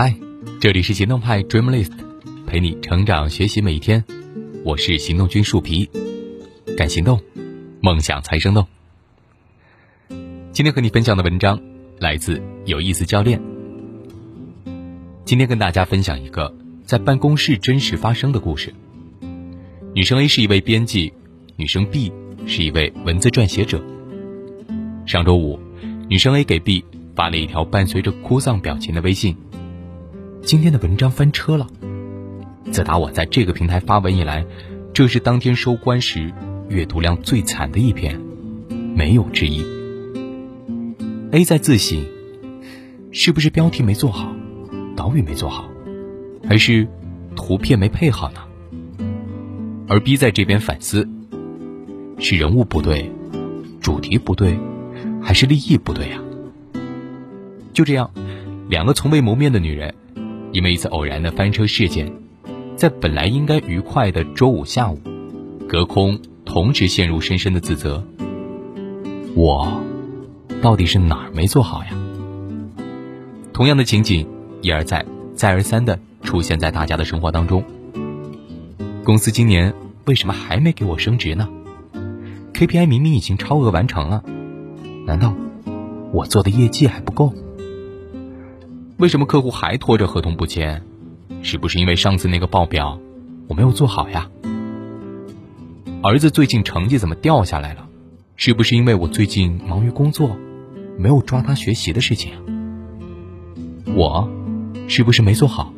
嗨，这里是行动派 Dreamlist，陪你成长学习每一天。我是行动君树皮，敢行动，梦想才生动。今天和你分享的文章来自有意思教练。今天跟大家分享一个在办公室真实发生的故事。女生 A 是一位编辑，女生 B 是一位文字撰写者。上周五，女生 A 给 B 发了一条伴随着哭丧表情的微信：“今天的文章翻车了。自打我在这个平台发文以来，这是当天收官时阅读量最惨的一篇，没有之一。” A 在自省，是不是标题没做好，导语没做好，还是图片没配好呢？而 B 在这边反思，是人物不对，主题不对，还是立意不对呀？就这样，两个从未谋面的女人，因为一次偶然的翻车事件，在本来应该愉快的周五下午，隔空同时陷入深深的自责。我。到底是哪儿没做好呀？同样的情景一而再、再而三的出现在大家的生活当中。公司今年为什么还没给我升职呢？KPI 明明已经超额完成了，难道我做的业绩还不够？为什么客户还拖着合同不签？是不是因为上次那个报表我没有做好呀？儿子最近成绩怎么掉下来了？是不是因为我最近忙于工作？没有抓他学习的事情，我是不是没做好？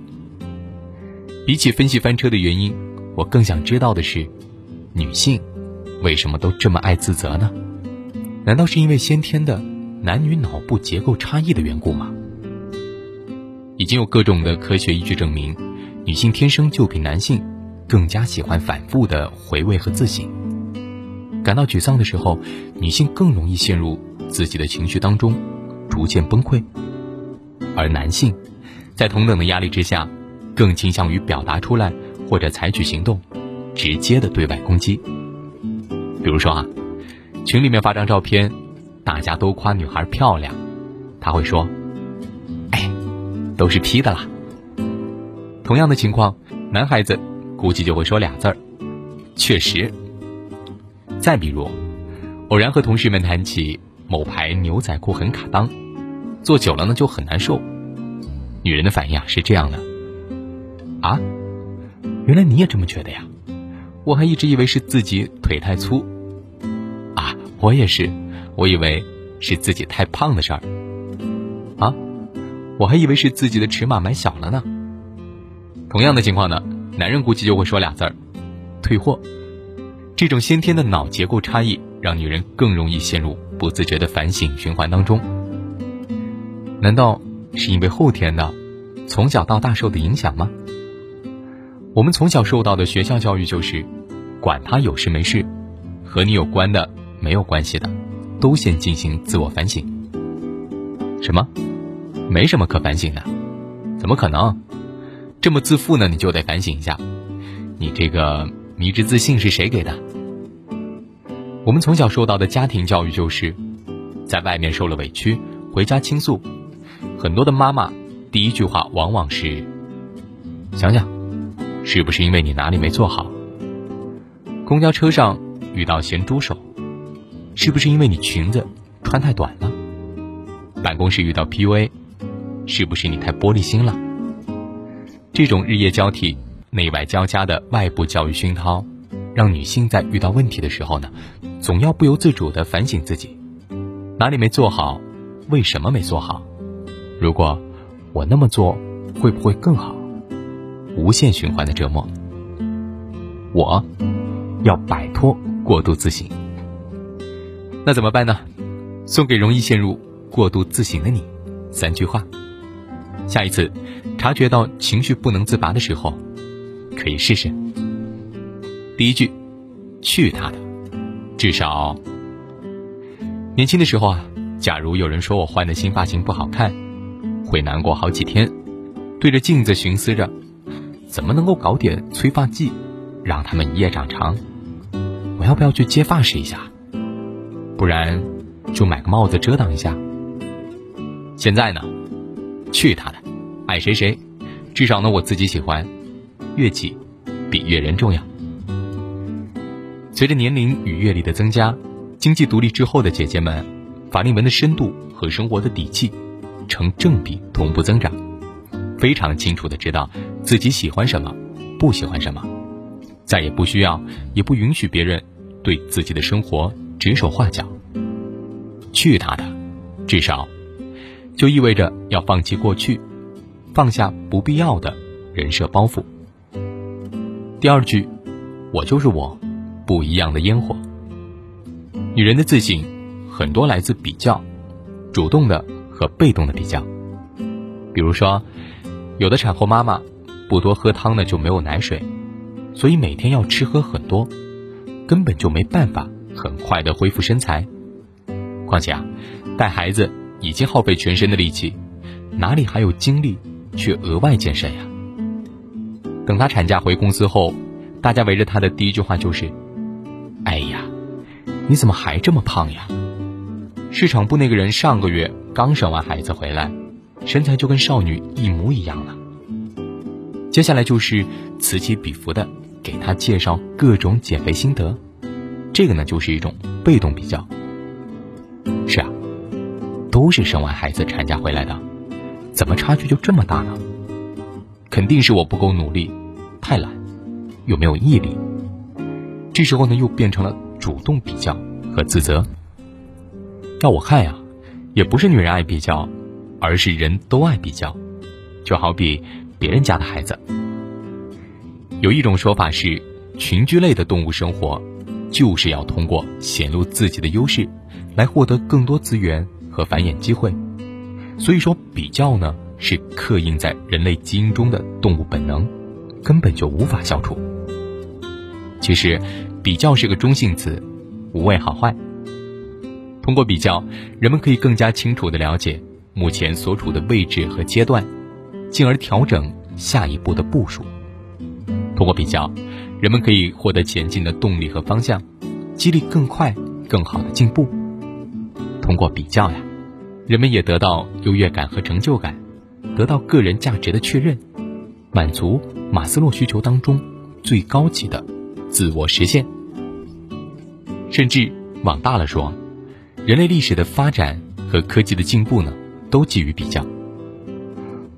比起分析翻车的原因，我更想知道的是，女性为什么都这么爱自责呢？难道是因为先天的男女脑部结构差异的缘故吗？已经有各种的科学依据证明，女性天生就比男性更加喜欢反复的回味和自省。感到沮丧的时候，女性更容易陷入。自己的情绪当中，逐渐崩溃，而男性，在同等的压力之下，更倾向于表达出来或者采取行动，直接的对外攻击。比如说啊，群里面发张照片，大家都夸女孩漂亮，他会说：“，都是 P 的啦。”同样的情况，男孩子估计就会说俩字儿：“确实。”再比如，偶然和同事们谈起。某牌牛仔裤很卡裆，坐久了呢就很难受。女人的反应啊是这样的：啊，原来你也这么觉得呀？我还一直以为是自己腿太粗。啊，我也是，我以为是自己太胖的事儿。啊，我还以为是自己的尺码买小了呢。同样的情况呢，男人估计就会说俩字儿：退货。这种先天的脑结构差异，让女人更容易陷入。不自觉的反省循环当中，难道是因为后天的从小到大受的影响吗？我们从小受到的学校教育就是，管他有事没事，和你有关的没有关系的，都先进行自我反省。什么？没什么可反省的？怎么可能？这么自负呢？你就得反省一下，你这个迷之自信是谁给的？我们从小受到的家庭教育就是，在外面受了委屈，回家倾诉。很多的妈妈第一句话往往是：“想想，是不是因为你哪里没做好？”公交车上遇到咸猪手，是不是因为你裙子穿太短了？办公室遇到 PUA，是不是你太玻璃心了？这种日夜交替、内外交加的外部教育熏陶。让女性在遇到问题的时候呢，总要不由自主的反省自己，哪里没做好，为什么没做好？如果我那么做，会不会更好？无限循环的折磨。我要摆脱过度自省。那怎么办呢？送给容易陷入过度自省的你三句话。下一次察觉到情绪不能自拔的时候，可以试试。第一句，去他的！至少，年轻的时候啊，假如有人说我换的新发型不好看，会难过好几天，对着镜子寻思着，怎么能够搞点催发剂，让他们一夜长长？我要不要去接发试一下？不然，就买个帽子遮挡一下。现在呢，去他的！爱谁谁，至少呢我自己喜欢，悦己比悦人重要。随着年龄与阅历的增加，经济独立之后的姐姐们，法令纹的深度和生活的底气成正比同步增长，非常清楚的知道自己喜欢什么，不喜欢什么，再也不需要，也不允许别人对自己的生活指手画脚。去他的，至少，就意味着要放弃过去，放下不必要的人设包袱。第二句，我就是我，不一样的烟火。女人的自信很多来自比较，主动的和被动的比较。比如说，有的产后妈妈不多喝汤呢就没有奶水，所以每天要吃喝很多，根本就没办法很快的恢复身材。况且啊，带孩子已经耗费全身的力气，哪里还有精力去额外健身呀？等她产假回公司后，大家围着她的第一句话就是：“哎呀，你怎么还这么胖呀？”市场部那个人上个月刚生完孩子回来，身材就跟少女一模一样了。接下来就是此起彼伏的给她介绍各种减肥心得，这个呢就是一种被动比较。是啊，都是生完孩子产假回来的，怎么差距就这么大呢？肯定是我不够努力，太懒，又没有毅力。这时候呢，又变成了主动比较和自责。要我看呀，也不是女人爱比较，而是人都爱比较。就好比别人家的孩子，有一种说法是，群居类的动物生活，就是要通过显露自己的优势。来获得更多资源和繁衍机会，所以说比较呢是刻印在人类基因中的动物本能，根本就无法消除。其实，比较是个中性词，无谓好坏。通过比较，人们可以更加清楚地了解目前所处的位置和阶段，进而调整下一步的部署。通过比较，人们可以获得前进的动力和方向，激励更快、更好的进步。通过比较呀，人们也得到优越感和成就感，得到个人价值的确认，满足马斯洛需求当中最高级的自我实现。甚至往大了说，人类历史的发展和科技的进步呢，都基于比较。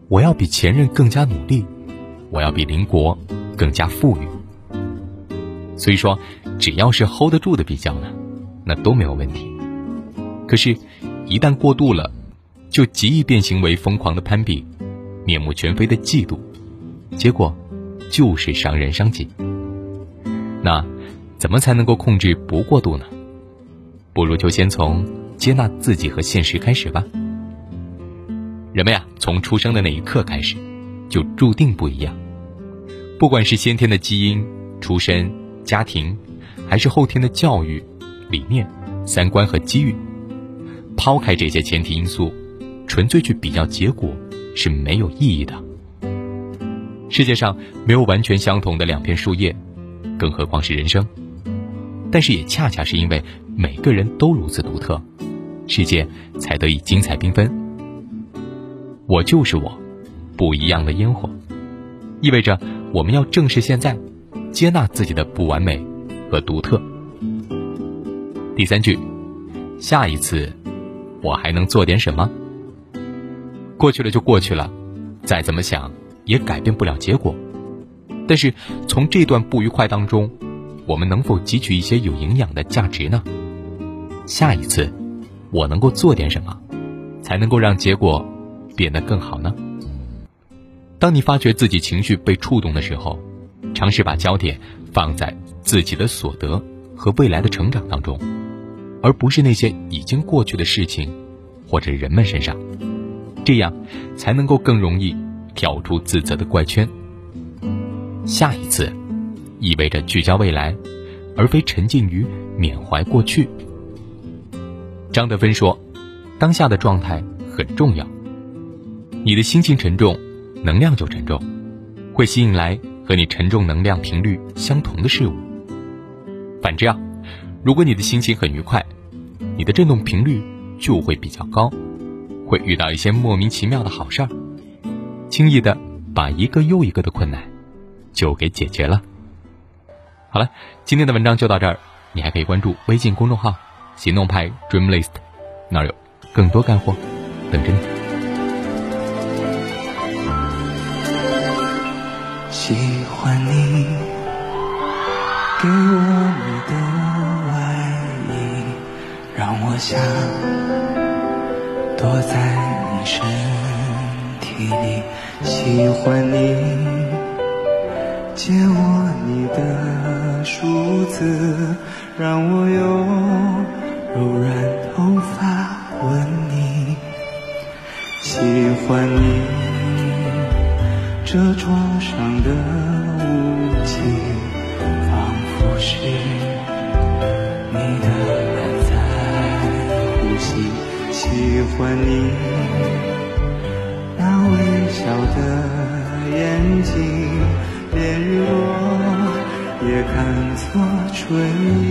我要比前任更加努力，我要比邻国更加富裕。所以说，只要是 hold 得住的比较呢，那都没有问题。可是，一旦过度了，就极易变形为疯狂的攀比、面目全非的嫉妒，结果就是伤人伤己。那怎么才能够控制不过度呢？不如就先从接纳自己和现实开始吧。人们呀，从出生的那一刻开始，就注定不一样。不管是先天的基因、出身、家庭，还是后天的教育、理念、三观和机遇。抛开这些前提因素，纯粹去比较结果是没有意义的。世界上没有完全相同的两片树叶，更何况是人生。但是也恰恰是因为每个人都如此独特，世界才得以精彩缤纷。我就是我，不一样的烟火，意味着我们要正视现在，接纳自己的不完美和独特。第三句，下一次。我还能做点什么？过去了就过去了，再怎么想也改变不了结果。但是从这段不愉快当中，我们能否汲取一些有营养的价值呢？下一次，我能够做点什么，才能够让结果变得更好呢？当你发觉自己情绪被触动的时候，尝试把焦点放在自己的所得和未来的成长当中。而不是那些已经过去的事情，或者人们身上，这样才能够更容易跳出自责的怪圈。下一次，意味着聚焦未来，而非沉浸于缅怀过去。张德芬说：“当下的状态很重要，你的心情沉重，能量就沉重，会吸引来和你沉重能量频率相同的事物。反之啊。”如果你的心情很愉快，你的振动频率就会比较高，会遇到一些莫名其妙的好事儿。轻易的把一个又一个的困难就给解决了。好了，今天的文章就到这儿，你还可以关注微信公众号“行动派 Dream List”，那儿有更多干货等着你。喜欢你给我你的，让我想躲在你身体里。喜欢你借我你的梳子，让我用柔软头发吻你。喜欢你。这床上的雾气，仿佛是喜欢你那微笑的眼睛，连日落也看作春意。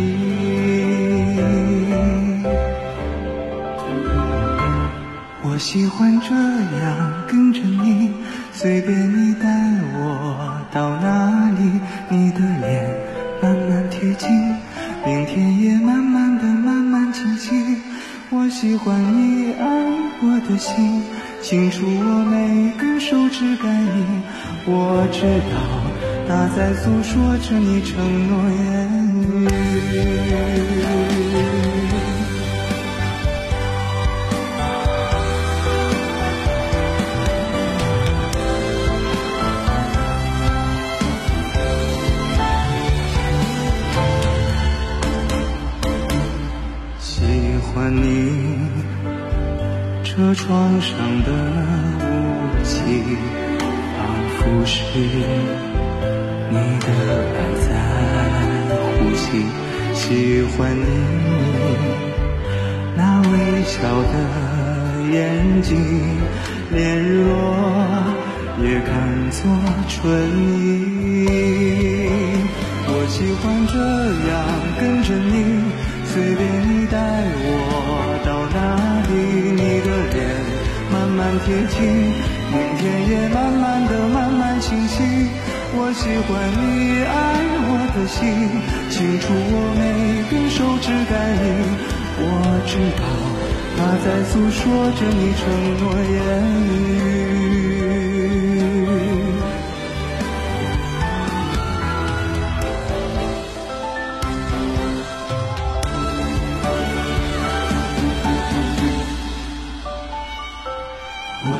我喜欢这样跟着你。随便你带我到哪里，你的脸慢慢贴近，明天也慢慢。喜欢你爱我的心，清楚我每根手指感应。我知道，它在诉说着你承诺言语。喜欢你车窗上的雾气，仿佛是你的爱在呼吸。喜欢你那微笑的眼睛，连日落也看作春意。我喜欢这样跟着你，随便你带我。到哪贴近，明天也慢慢的慢慢清晰。我喜欢你爱我的心，清楚我每根手指感应。我知道，它在诉说着你承诺言语。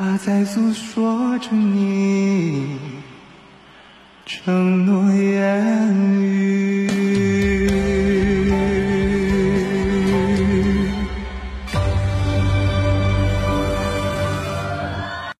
他在诉说着你承诺言语。